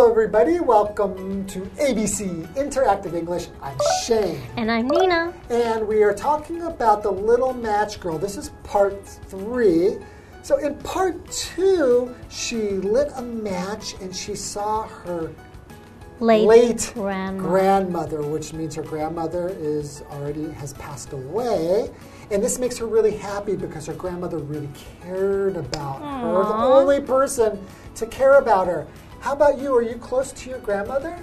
Hello, everybody. Welcome to ABC Interactive English. I'm Shane. And I'm Nina. And we are talking about the little match girl. This is part three. So, in part two, she lit a match and she saw her Late, late grandma. grandmother, which means her grandmother is already has passed away. And this makes her really happy because her grandmother really cared about her, the only person to care about her. How about you? Are you close to your grandmother?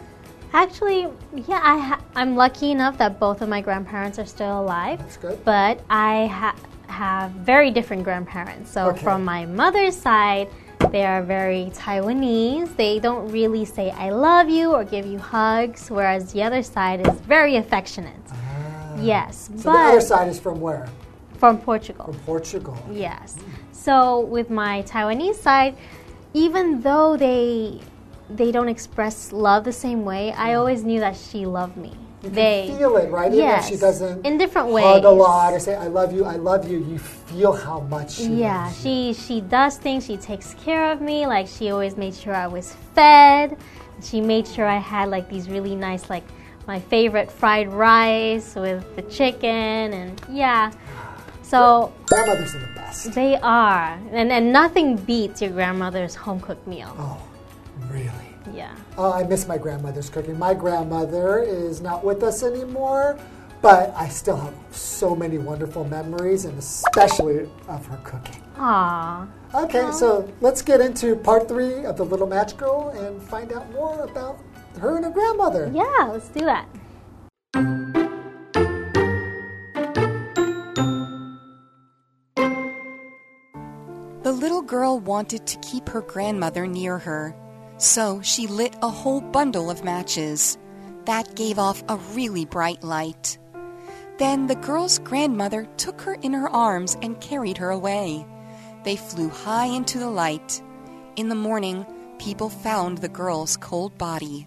Actually, yeah, I ha- I'm lucky enough that both of my grandparents are still alive. That's good. But I ha- have very different grandparents. So Okay. from my mother's side, they are very Taiwanese. They don't really say I love you or give you hugs, whereas the other side is very affectionate. Ah. Yes, So the other side is from where? from Portugal. From Portugal. Yes. So with my Taiwanese side, even though they they don't express love the same way, I always knew that she loved me. You they feel it, right? Even if yes, she doesn't in different ways. hug a lot or say I love you, I love you, you feel how much she Yeah, she she does things. She takes care of me. Like she always made sure I was fed. She made sure I had like these really nice like my favorite fried rice with the chicken and yeah. So Grandmothers are the best. They are. And, and nothing beats your grandmother's home cooked meal. Oh, really? Yeah. Oh, I miss my grandmother's cooking. My grandmother is not with us anymore, but I still have so many wonderful memories, and especially of her cooking. Aw. Okay, so let's get into part three of The Little Match Girl and find out more about her and her grandmother. Yeah, let's do that. The little girl wanted to keep her grandmother near her, so she lit a whole bundle of matches. That gave off a really bright light. Then the girl's grandmother took her in her arms and carried her away. They flew high into the light. In the morning, people found the girl's cold body.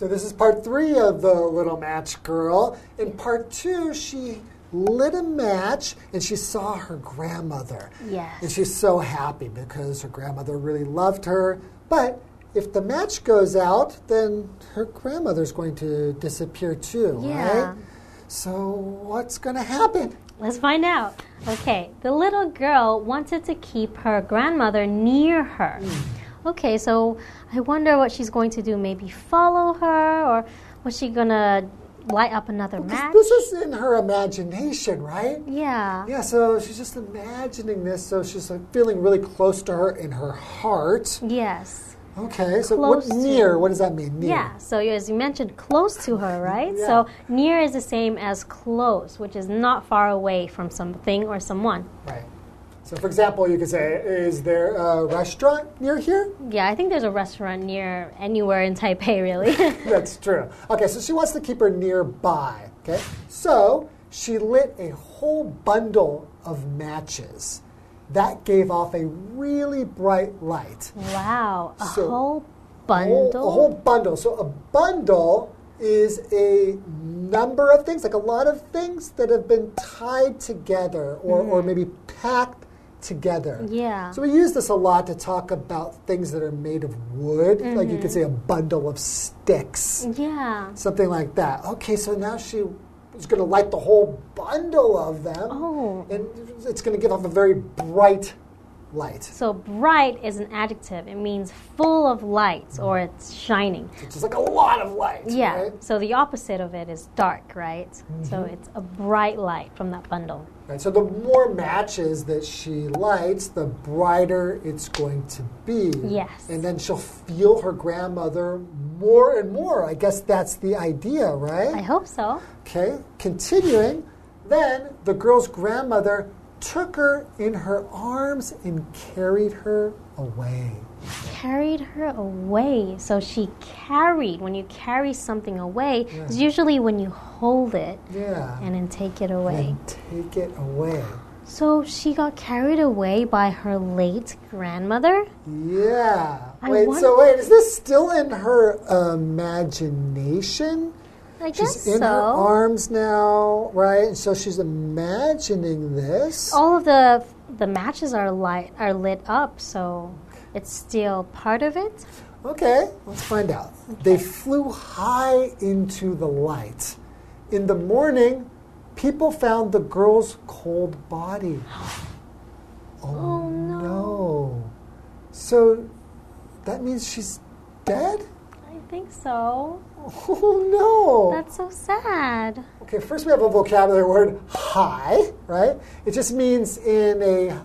So this is part three of The Little Match Girl. In part two, she lit a match and she saw her grandmother. Yes. And she's so happy because her grandmother really loved her. But if the match goes out, then her grandmother's going to disappear too, Yeah. right? So what's going to happen? Let's find out. Okay, the little girl wanted to keep her grandmother near her. Mm. Okay, so I wonder what she's going to do. Maybe follow her, or was she gonna light up another match? This is in her imagination, right? yeah. Yeah, so she's just imagining this, so she's like feeling really close to her in her heart. Yes. Okay, so what Close near? What does that mean? Near. Yeah, so as you mentioned, close to her, right? Yeah. So near is the same as close, which is not far away from something or someone. Right. So, for example, you could say, "Is there a restaurant near here?" Yeah, I think there's a restaurant near anywhere in Taipei, really. That's true. Okay, so she wants to keep her nearby. Okay, so she lit a whole bundle of matches. That gave off a really bright light. wow, a So, whole A whole- bundle. A whole bundle. So a bundle is a number of things, like a lot of things that have been tied together or, or mm. maybe packed together. Yeah. So we use this a lot to talk about things that are made of wood. Like you could say a bundle of sticks, yeah. something like that. Okay, so now she is going to light the whole bundle of them. Oh. And it's going to give off a very bright light. So bright is an adjective. It means full of light or it's shining. It's just like a lot of light. Yeah. right? So the opposite of it is dark, right? So Mm-hmm. it's a bright light from that bundle. Right, so the more matches that she lights, the brighter it's going to be. Yes. And then she'll feel her grandmother more and more. I guess that's the idea, right? I hope so. Okay, continuing. Then the girl's grandmother took her in her arms and carried her away. Carried her away. So she carried. When you carry something away, it's usually when you hold it Yeah. and then take it away. And take it away. So she got carried away by her late grandmother? Yeah. I wait, so wait, is this still in her imagination? I she's guess in her arms now, right? So she's imagining this. All of the the matches are light are lit up, so it's still part of it. Okay, let's find out. They flew high into the light. In the morning, people found the girl's cold body. Oh, oh no. So that means she's dead? I think so. Oh no. That's so sad. Okay, first we have a vocabulary word high, right? It just means in a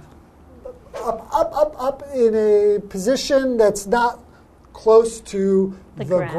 up, up, up, up in a position that's not close to the, The ground,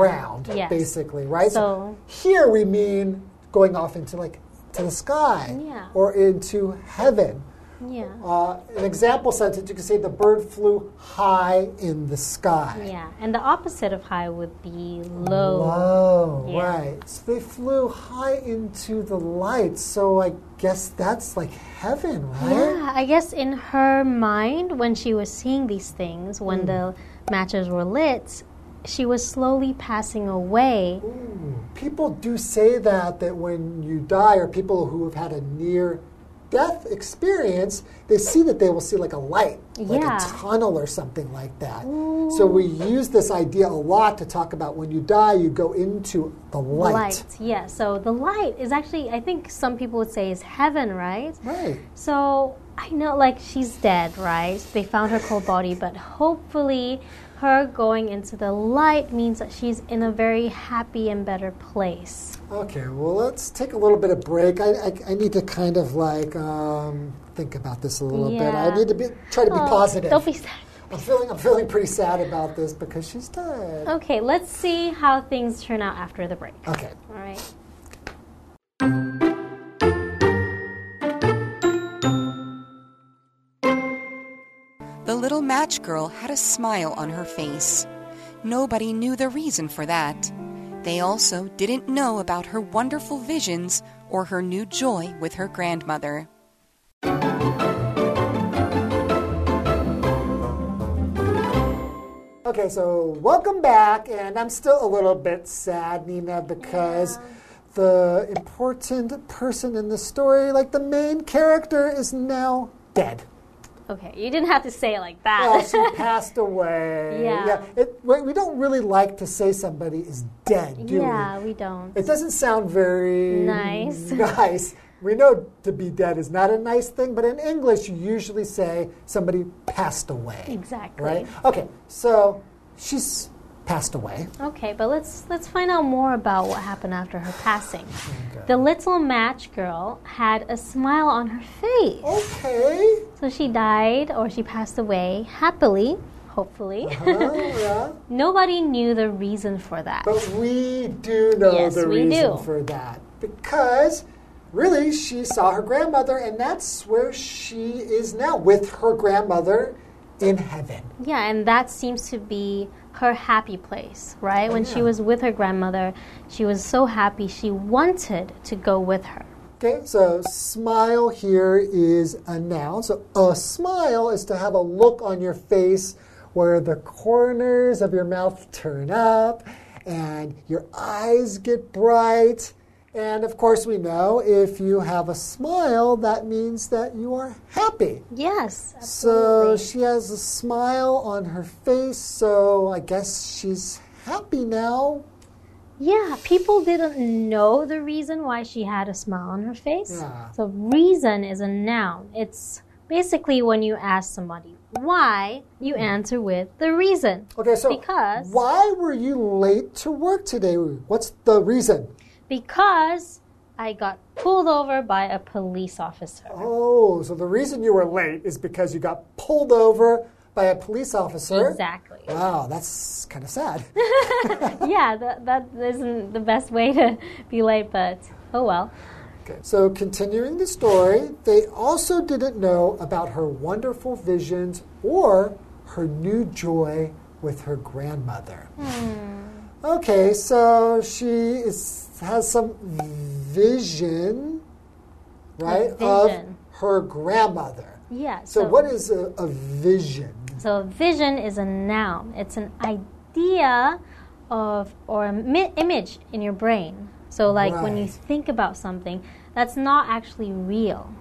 ground, yes. basically, right? So- here we mean going off into like to the sky Yeah. or into heaven. Yeah. Uh, an example sentence, you can say the bird flew high in the sky. Yeah. And the opposite of high would be low. Low, Yeah. right. So they flew high into the light. So I guess that's like heaven, right? Yeah, I guess in her mind, when she was seeing these things, when Hmm. the matches were lit, she was slowly passing away. Ooh, People do say that that when you die, or people who have had a near death experience, they see that they will see like a light, like Yeah. a tunnel or something like that. So we use this idea a lot to talk about when you die, you go into the light. Light, yeah. So the light is actually, I think some people would say, is heaven, right? Right. So I know, like, she's dead, right? They found her cold body, but hopefully, her going into the light means that she's in a very happy and better place. Okay, well, let's take a little bit of break. I, I, I need to kind of like um, think about this a little bit. I need to be, try to be Oh, positive. Don't be sad. I'm feeling I'm feeling pretty sad about this because she's dead. Okay, let's see how things turn out after the break. Okay. All right. The little match girl had a smile on her face. Nobody knew the reason for that. They also didn't know about her wonderful visions or her new joy with her grandmother. Okay, so welcome back, and I'm still a little bit sad, Nina, because the important person in the story, like the main character, is now dead. Okay, you didn't have to say it like Well, that. she passed away. Yeah. it, we we don't really like to say somebody is dead, do yeah, we? we don't. It doesn't sound very Nice. Nice. We know to be dead is not a nice thing, but in English, you usually say somebody passed away. Exactly. Right? Okay, so she's passed away. Okay, but let's let's find out more about what happened after her passing. The little match girl had a smile on her face. Okay. So she died or she passed away happily, hopefully. Oh, yeah. Nobody knew the reason for that. But we do know Yes, the reason do. for that. Because really, she saw her grandmother, and that's where she is now with her grandmother in heaven. Yeah, and that seems to be her happy place, right? when oh, she was with her grandmother, she was so happy she wanted to go with her. Okay, so smile here is a noun. So a smile is to have a look on your face where the corners of your mouth turn up and your eyes get bright. And of course, we know if you have a smile, that means that you are happy. Yes. Absolutely. So she has a smile on her face, so I guess she's happy now. Yeah, people didn't know the reason why she had a smile on her face. Yeah. So, reason is a noun. It's basically when you ask somebody why, you mm-hmm. answer with the reason. Okay, so Because- why were you late to work today? What's the reason? Because I got pulled over by a police officer. Oh, so the reason you were late is because you got pulled over by a police officer. Exactly. Wow, that's kind of sad. yeah, that, that isn't the best way to be late, but oh well. Okay, so continuing the story, they also didn't know about her wonderful visions or her new joy with her grandmother. Hmm. Okay, so she is, has some vision, right, vision. of her grandmother. Yeah. So, what is a, a vision? So vision is a noun. It's an idea of or a mi- image in your brain So, like when you think about something, that's not actually real,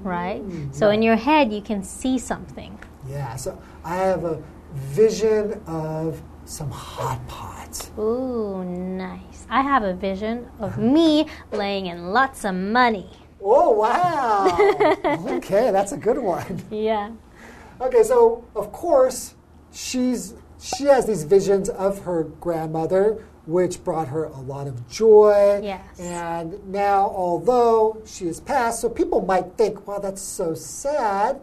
right? Mm, so, in your head, you can see something. Yeah, so I have a vision of some hot pots. Ooh, nice. I have a vision of me laying in lots of money. Oh, wow. okay, that's a good one. Yeah. Okay, so of course, she's she has these visions of her grandmother, which brought her a lot of joy. Yes. And now, although she is passed, so people might think, wow, that's so sad.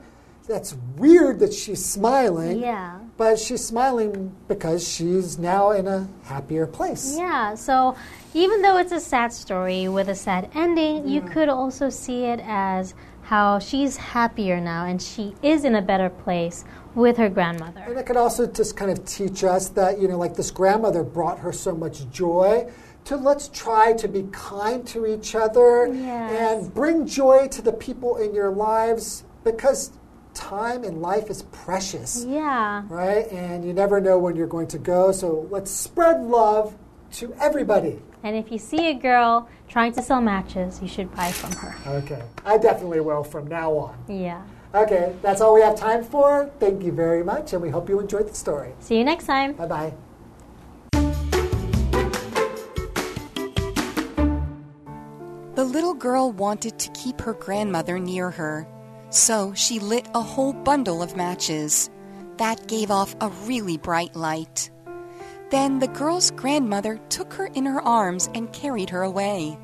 That's weird that she's smiling. Yeah. But she's smiling because she's now in a happier place. Yeah, so even though it's a sad story with a sad ending, you could also see it as how she's happier now and she is in a better place with her grandmother. And it could also just kind of teach us that, you know, like this grandmother brought her so much joy. To let's try to be kind to each other Yes. and bring joy to the people in your lives because time in life is precious, Yeah. right? And you never know when you're going to go. So let's spread love to everybody. And if you see a girl trying to sell matches, you should buy from her. Okay. I definitely will from now on. Yeah. Okay, that's all we have time for. Thank you very much, and we hope you enjoyed the story. See you next time. Bye bye. The little girl wanted to keep her grandmother near her, so she lit a whole bundle of matches. That gave off a really bright light. Then the girl's grandmother took her in her arms and carried her away.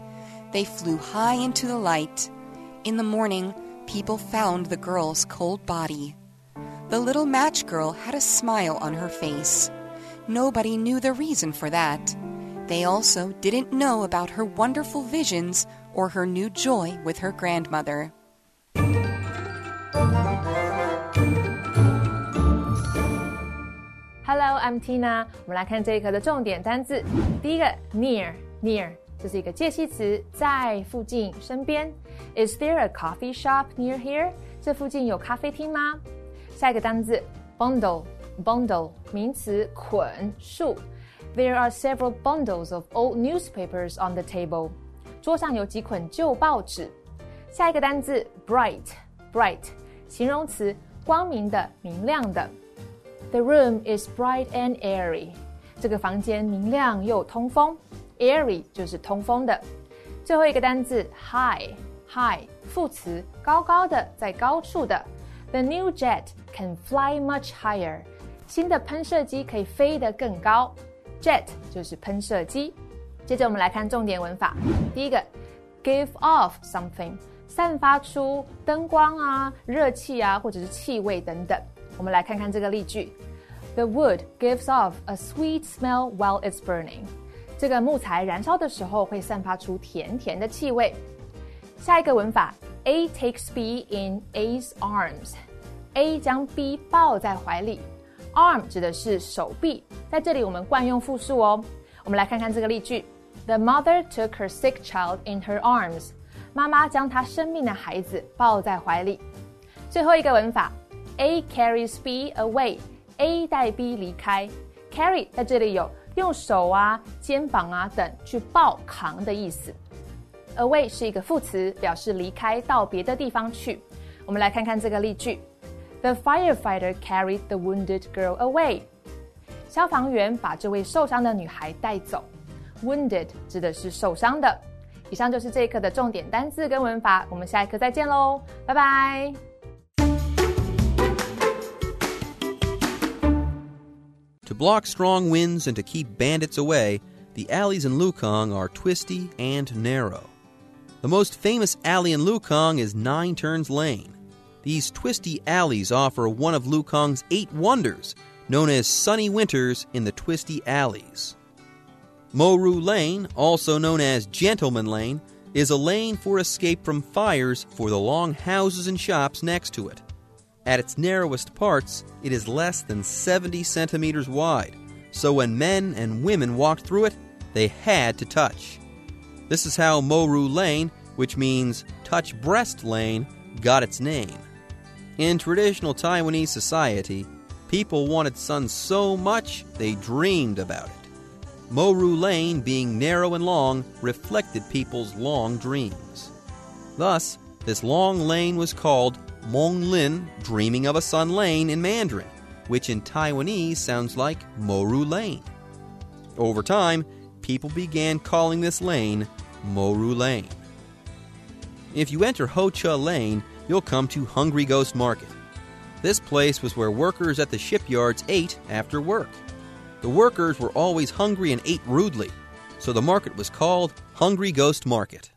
They flew high into the light. In the morning, people found the girl's cold body. The little match girl had a smile on her face. Nobody knew the reason for that. They also didn't know about her wonderful visions or her new joy with her grandmother. Hello, I'm Tina。我们来看这一课的重点单字。第一个，near，near，这是一个介系词，在附近、身边。Is there a coffee shop near here？这附近有咖啡厅吗？下一个单字，bundle，bundle，名词，捆、束。There are several bundles of old newspapers on the table。桌上有几捆旧报纸。下一个单字，bright，bright， 形容词，光明的、明亮的。The room is bright and airy。这个房间明亮又通风，airy 就是通风的。最后一个单字 high，high 副词，高高的，在高处的。The new jet can fly much higher。新的喷射机可以飞得更高，jet 就是喷射机。接着我们来看重点文法，第一个，give off something，散发出灯光啊、热气啊，或者是气味等等。我们来看看这个例句：The wood gives off a sweet smell while it's burning。这个木材燃烧的时候会散发出甜甜的气味。下一个文法，A takes B in A's arms。A 将 B 抱在怀里，arm 指的是手臂，在这里我们惯用复数哦。我们来看看这个例句：The mother took her sick child in her arms。 妈妈将她生病的孩子抱在怀里。最后一个文法，A carries B away，A 带 B 离开。Carry 在这里有用手啊、肩膀啊等去抱扛的意思。Away 是一个副词，表示离开到别的地方去。我们来看看这个例句：The firefighter carried the wounded girl away。消防员把这位受伤的女孩带走。Wounded 指的是受伤的。以上就是这一课的重点单字跟文法，我们下一课再见喽，拜拜。To block strong winds and to keep bandits away, the alleys in Lukang are twisty and narrow. The most famous alley in Lukang is Nine Turns Lane. These twisty alleys offer one of Lukang's eight wonders, known as sunny winters in the twisty alleys. Moru Lane, also known as Gentleman Lane, is a lane for escape from fires for the long houses and shops next to it. At its narrowest parts, it is less than 70 centimeters wide, so when men and women walked through it, they had to touch. This is how Moru Lane, which means touch breast lane, got its name. In traditional Taiwanese society, people wanted sun so much they dreamed about it. Moru Lane, being narrow and long, reflected people's long dreams. Thus, this long lane was called Mong Lin, Dreaming of a Sun Lane in Mandarin, which in Taiwanese sounds like Moru Lane. Over time, people began calling this lane Moru Lane. If you enter Ho Cha Lane, you'll come to Hungry Ghost Market. This place was where workers at the shipyards ate after work. The workers were always hungry and ate rudely, so the market was called Hungry Ghost Market.